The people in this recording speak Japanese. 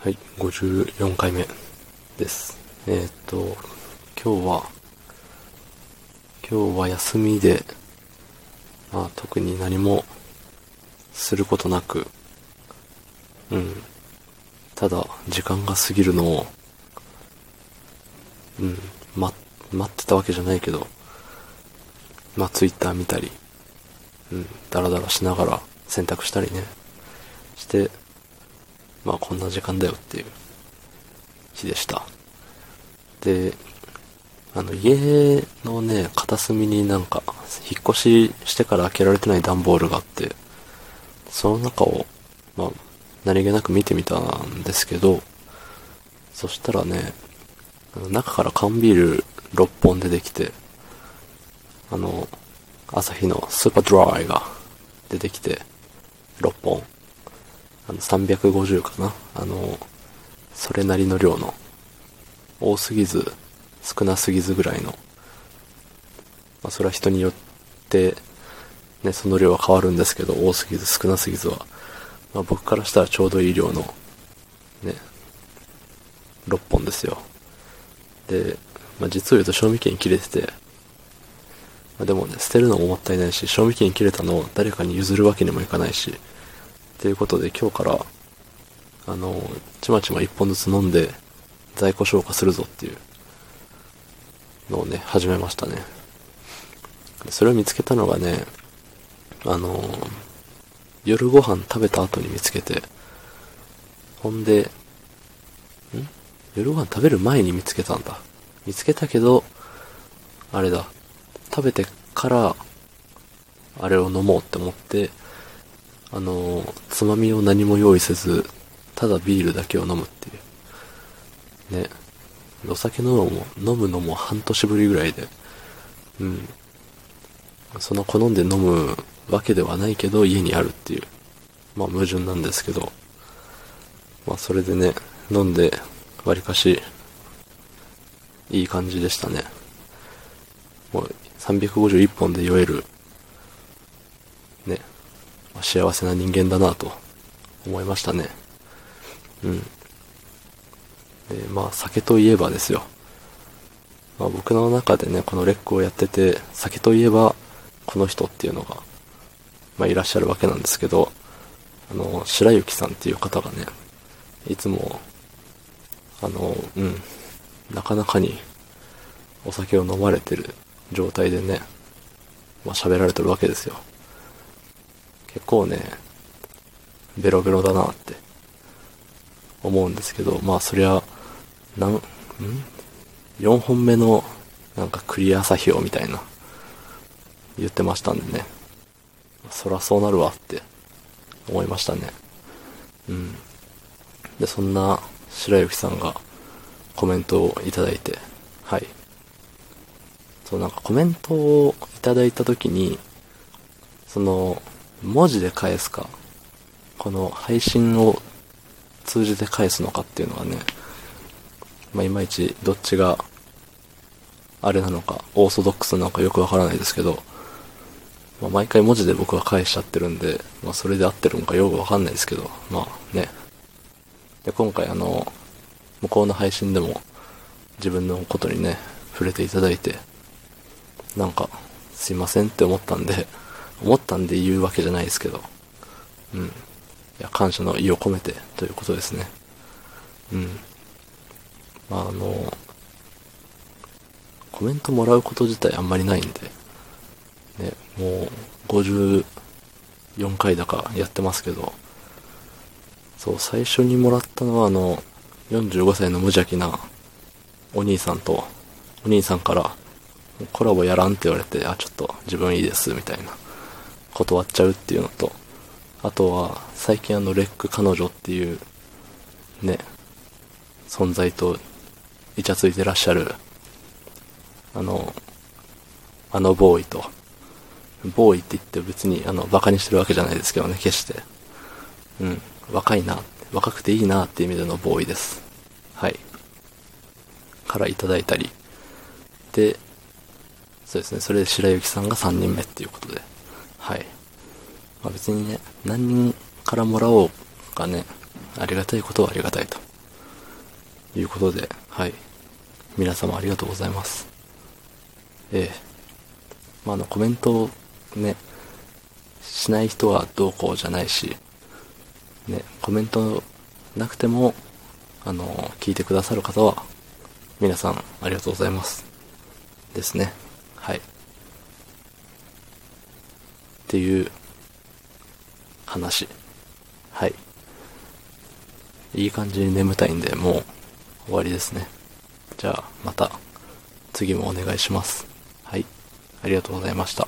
はい、54回目です。えーっと、今日は、今日は休みで、まあ特に何もすることなく、うん、ただ時間が過ぎるのを、うん、ま、待ってたわけじゃないけど、まあツイッター見たり、うん、ダラダラしながら洗濯したりね、して、まあこんな時間だよっていう日でした。で、あの家のね、片隅になんか、引っ越ししてから開けられてない段ボールがあって、その中を、まあ、何気なく見てみたんですけど、そしたらね、中から缶ビール6本出てきて、あの、朝日のスーパードライが出てきて、6本。あの、350かな。あの、それなりの量の、多すぎず、少なすぎずぐらいの、まあ、それは人によって、ね、その量は変わるんですけど、多すぎず少なすぎずは、まあ、僕からしたらちょうどいい量の、ね、6本ですよ。で、まあ、実を言うと賞味期限切れてて、まあ、でもね、捨てるのももったいないし、賞味期限切れたのを誰かに譲るわけにもいかないし、ということで今日から、あの、ちまちま1本ずつ飲んで、在庫消化するぞっていうのをね、始めましたね。それを見つけたのがね、あの、夜ご飯食べた後に見つけて、ほんで、ん？夜ご飯食べる前に見つけたんだ。見つけたけど、あれだ。食べてから、あれを飲もうって思って、あの、つまみを何も用意せず、ただビールだけを飲むっていう。ね。お酒飲むのも、飲むのも半年ぶりぐらいで、うん。その好んで飲むわけではないけど、家にあるっていう。まあ矛盾なんですけど、まあそれでね、飲んで、わりかし、いい感じでしたね。もう351本で酔える、幸せな人間だなと思いましたね。うん。で、まあ酒といえばですよ。まあ僕の中でね、このレックをやってて、酒といえば、この人っていうのが、まあいらっしゃるわけなんですけど、あの、白雪さんっていう方がね、いつも、あの、うん、なかなかにお酒を飲まれてる状態でね、まあ喋られてるわけですよ。結構ね、ベロベロだなって思うんですけど、まあそりゃ、なん、ん ?4 本目のなんかクリア作業みたいな言ってましたんでね。そらそうなるわって思いましたね。うん。で、そんな白雪さんがコメントをいただいて、はい。そう、なんかコメントをいただいたときに、その、文字で返すか、この配信を通じて返すのかっていうのはね、まあ、いまいちどっちが、あれなのか、オーソドックスなのかよくわからないですけど、まあ、毎回文字で僕は返しちゃってるんで、まあ、それで合ってるのかよくわかんないですけど、まあね。で、今回あの、向こうの配信でも自分のことにね、触れていただいて、なんか、すいませんって思ったんで、思ったんで言うわけじゃないですけど、うん。いや、感謝の意を込めてということですね。うん。まあ、あの、コメントもらうこと自体あんまりないんで、ね、もう54回だかやってますけど、そう、最初にもらったのはあの、45歳の無邪気なお兄さんと、お兄さんから、コラボやらんって言われて、あ、ちょっと自分いいです、みたいな、断っちゃうっていうのと、あとは、最近あの、レック彼女っていう、ね、存在と、イチャついてらっしゃる、あの、あのボーイと、ボーイって言って別に、あの、馬鹿にしてるわけじゃないですけどね、決して。うん。若いな、若くていいなっていう意味でのボーイです。はい。からいただいたり。で、そうですね、それで白雪さんが3人目っていうことで。はい。まあ別にね、何人からもらおうがね、ありがたいことはありがたいと。いうことで、はい。皆様ありがとうございます。ええ。まあ、あの、コメントをね、しない人はどうこうじゃないし、ね、コメントなくても、あの、聞いてくださる方は、皆さんありがとうございます。ですね。はい。っていう話。はい。いい感じに眠たいんで、もう終わりですね。じゃあ、また次もお願いします。はい。ありがとうございました。